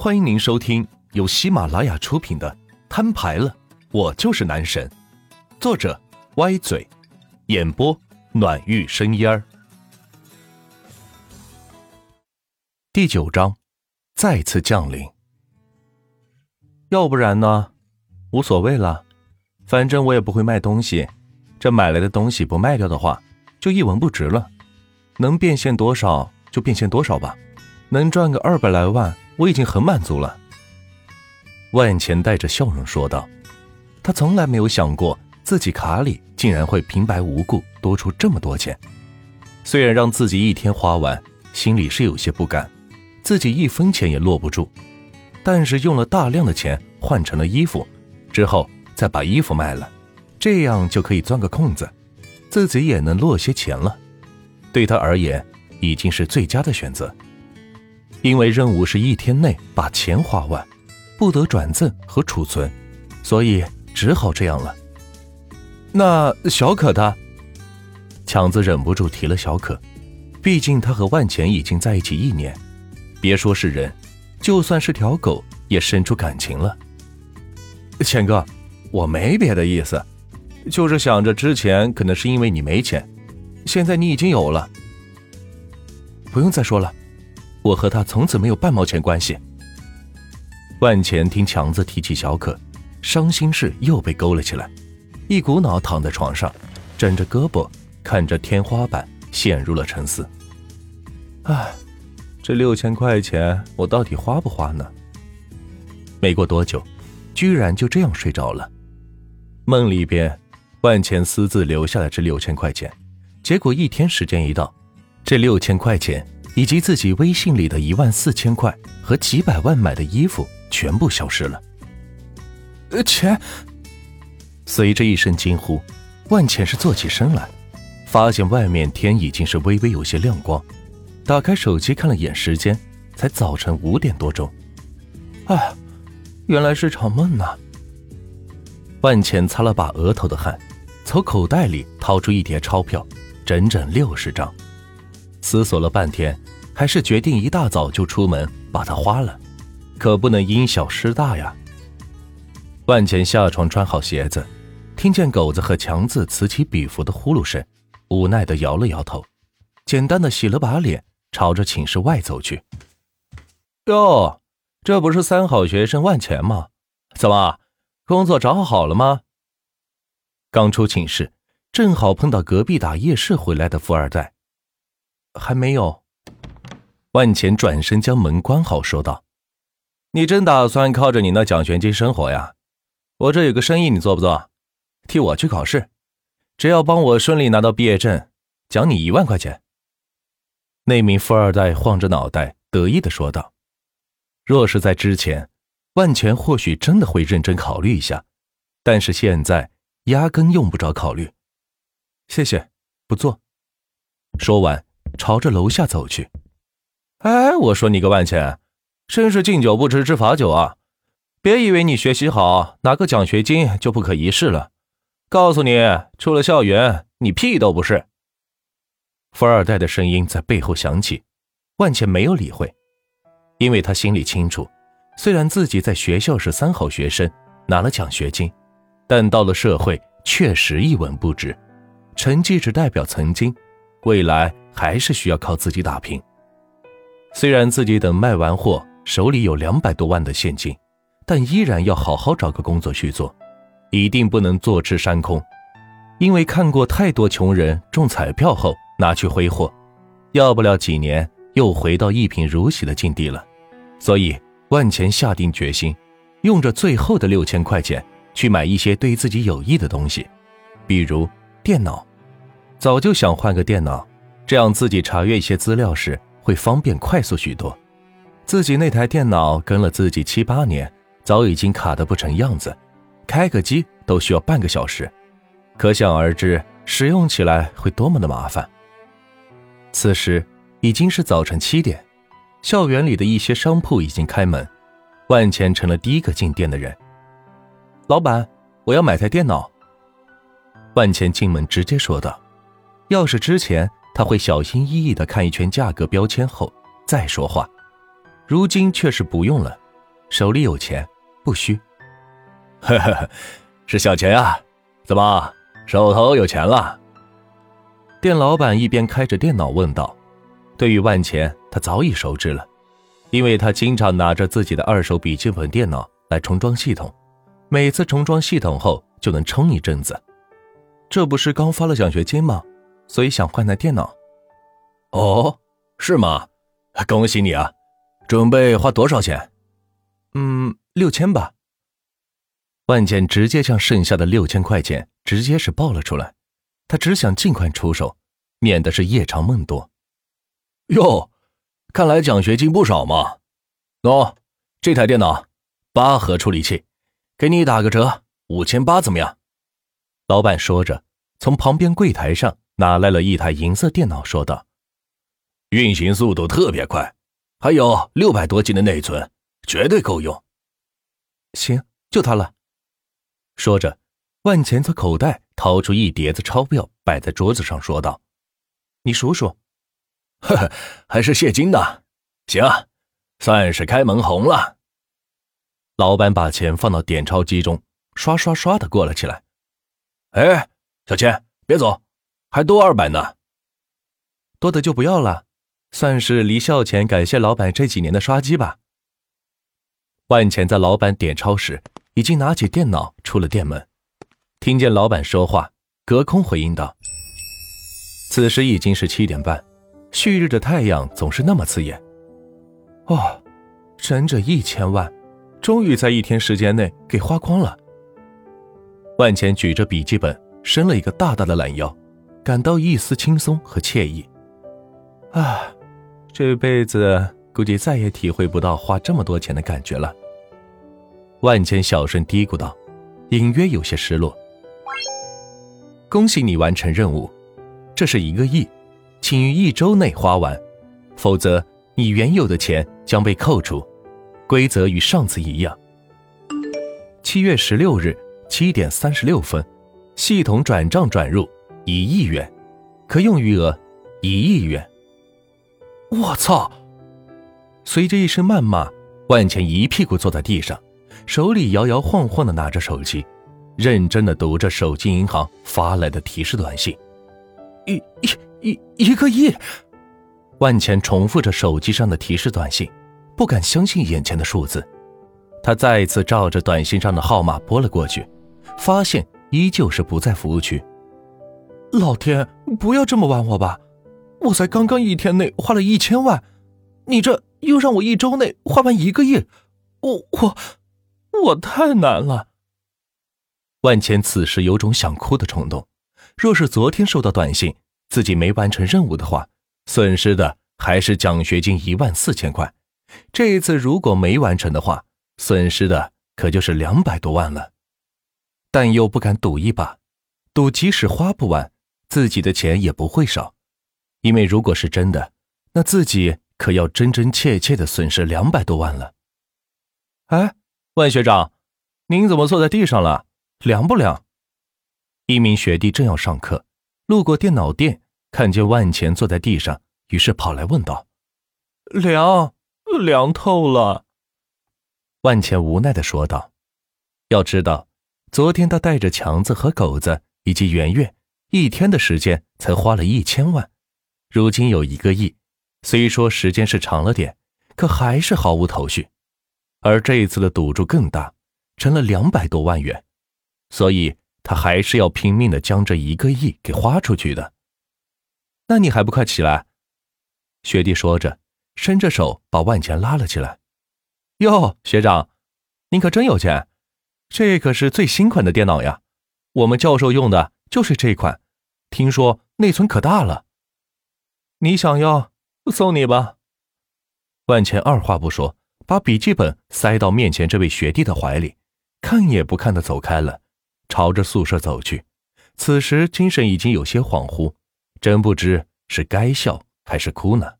欢迎您收听由喜马拉雅出品的《摊牌了，我就是男神》，作者歪嘴，演播暖玉生烟儿。第九章，再次降临。要不然呢？无所谓了，反正我也不会卖东西。这买来的东西不卖掉的话，就一文不值了。能变现多少就变现多少吧，能赚个二百来万，我已经很满足了。万钱带着笑容说道：“他从来没有想过自己卡里竟然会平白无故多出这么多钱。虽然让自己一天花完，心里是有些不甘，自己一分钱也落不住。但是用了大量的钱换成了衣服，之后再把衣服卖了，这样就可以钻个空子，自己也能落些钱了。”对他而言，已经是最佳的选择，因为任务是一天内把钱花完，不得转赠和储存，所以只好这样了。那小可他，强子忍不住提了小可，毕竟他和万钱已经在一起一年，别说是人，就算是条狗也生出感情了。钱哥，我没别的意思，就是想着之前可能是因为你没钱。现在你已经有了，不用再说了，我和他从此没有半毛钱关系。万钱听强子提起小可，伤心事又被勾了起来，一股脑躺在床上，枕着胳膊看着天花板，陷入了沉思。唉，这六千块钱我到底花不花呢？没过多久，居然就这样睡着了。梦里边，万钱私自留下了这六千块钱。结果一天时间一到，这六千块钱以及自己微信里的一万四千块和几百万买的衣服全部消失了。呃，钱！随着一声惊呼，万钱是坐起身来，发现外面天已经是微微有些亮光，打开手机看了眼时间，才早晨五点多钟。哎，原来是场梦呐！万钱擦了把额头的汗，从口袋里掏出一叠钞票。整整六十张，思索了半天，还是决定一大早就出门把它花了，可不能因小失大呀。万钱下床穿好鞋子，听见狗子和强子此起彼伏的呼噜声，无奈的摇了摇头，简单的洗了把脸，朝着寝室外走去。哟，这不是三好学生万钱吗？怎么，工作找好了吗？刚出寝室。正好碰到隔壁打夜市回来的富二代，还没有。万钱转身将门关好，说道：“你真打算靠着你那奖学金生活呀？我这有个生意，你做不做？替我去考试，只要帮我顺利拿到毕业证，奖你一万块钱。”那名富二代晃着脑袋，得意的说道：“若是在之前，万钱或许真的会认真考虑一下，但是现在压根用不着考虑。”谢谢，不做。说完，朝着楼下走去。哎，我说你个万钱，真是敬酒不吃吃罚酒啊！别以为你学习好，拿个奖学金就不可一世了。告诉你，出了校园，你屁都不是。富二代的声音在背后响起，万茜没有理会，因为他心里清楚，虽然自己在学校是三好学生，拿了奖学金，但到了社会确实一文不值。成绩只代表曾经，未来还是需要靠自己打拼。虽然自己等卖完货手里有两百多万的现金，但依然要好好找个工作去做，一定不能坐吃山空。因为看过太多穷人中彩票后拿去挥霍，要不了几年又回到一贫如洗的境地了。所以万钱下定决心，用着最后的六千块钱去买一些对自己有益的东西，比如电脑。早就想换个电脑，这样自己查阅一些资料时会方便快速许多。自己那台电脑跟了自己七八年，早已经卡得不成样子，开个机都需要半个小时，可想而知使用起来会多么的麻烦。此时已经是早晨七点，校园里的一些商铺已经开门，万钱成了第一个进店的人。老板，我要买台电脑。万钱进门直接说道。要是之前他会小心翼翼的看一圈价格标签后再说话，如今却是不用了，手里有钱，不虚。呵呵呵，是小钱啊？怎么手头有钱了？店老板一边开着电脑问道。对于万钱，他早已熟知了，因为他经常拿着自己的二手笔记本电脑来重装系统，每次重装系统后就能撑一阵子。这不是刚发了奖学金吗？所以想换台电脑。哦，是吗？恭喜你啊！准备花多少钱？嗯，六千吧。万茜直接将剩下的六千块钱直接是报了出来，他只想尽快出手，免得是夜长梦多。哟，看来奖学金不少嘛。喏，这台电脑，八核处理器，给你打个折，五千八怎么样？老板说着，从旁边柜台上拿来了一台银色电脑，说道：“运行速度特别快，还有六百多 G 的内存，绝对够用。”行，就它了。说着，万钱从口袋掏出一叠子钞票，摆在桌子上，说道：“你数数。”“呵呵，还是现金呢。行，算是开门红了。”老板把钱放到点钞机中，刷刷刷的过了起来。“哎，小钱，别走，还多二百呢。多的就不要了，算是离校前感谢老板这几年的刷机吧。”万钱在老板点钞时。已经拿起电脑出了店门，听见老板说话，隔空回应道：“此时已经是七点半，旭日的太阳总是那么刺眼。哦，整整一千万，终于在一天时间内给花光了。”万钱举着笔记本，伸了一个大大的懒腰，感到一丝轻松和惬意。啊，这辈子估计再也体会不到花这么多钱的感觉了。万千小声嘀咕道，隐约有些失落。恭喜你完成任务，这是一个亿，请于一周内花完，否则你原有的钱将被扣除。规则与上次一样。七月十六日七点三十六分，系统转账转入一亿元，可用余额一亿元。我操！随着一声谩骂，万钱一屁股坐在地上。手里摇摇晃晃的拿着手机，认真的读着手机银行发来的提示短信。一、一、一一个亿！万钱重复着手机上的提示短信，不敢相信眼前的数字。他再一次照着短信上的号码拨了过去，发现依旧是不在服务区。老天，不要这么玩我吧！我才刚刚一天内花了一千万，你这又让我一周内花完一个亿，我我。我太难了。万千此时有种想哭的冲动。若是昨天收到短信，自己没完成任务的话，损失的还是奖学金一万四千块。这一次如果没完成的话，损失的可就是两百多万了。但又不敢赌一把，赌即使花不完，自己的钱也不会少。因为如果是真的，那自己可要真真切切的损失两百多万了。哎。万学长，您怎么坐在地上了？凉不凉？一名学弟正要上课，路过电脑店，看见万钱坐在地上，于是跑来问道：“凉，凉透了。”万钱无奈的说道：“要知道，昨天他带着强子和狗子以及圆圆，一天的时间才花了一千万，如今有一个亿，虽说时间是长了点，可还是毫无头绪。”而这一次的赌注更大，成了两百多万元，所以他还是要拼命的将这一个亿给花出去的。那你还不快起来？学弟说着，伸着手把万钱拉了起来。哟，学长，您可真有钱，这可是最新款的电脑呀，我们教授用的就是这款，听说内存可大了。你想要，送你吧。万茜二话不说。把笔记本塞到面前这位学弟的怀里，看也不看的走开了，朝着宿舍走去。此时精神已经有些恍惚，真不知是该笑还是哭呢。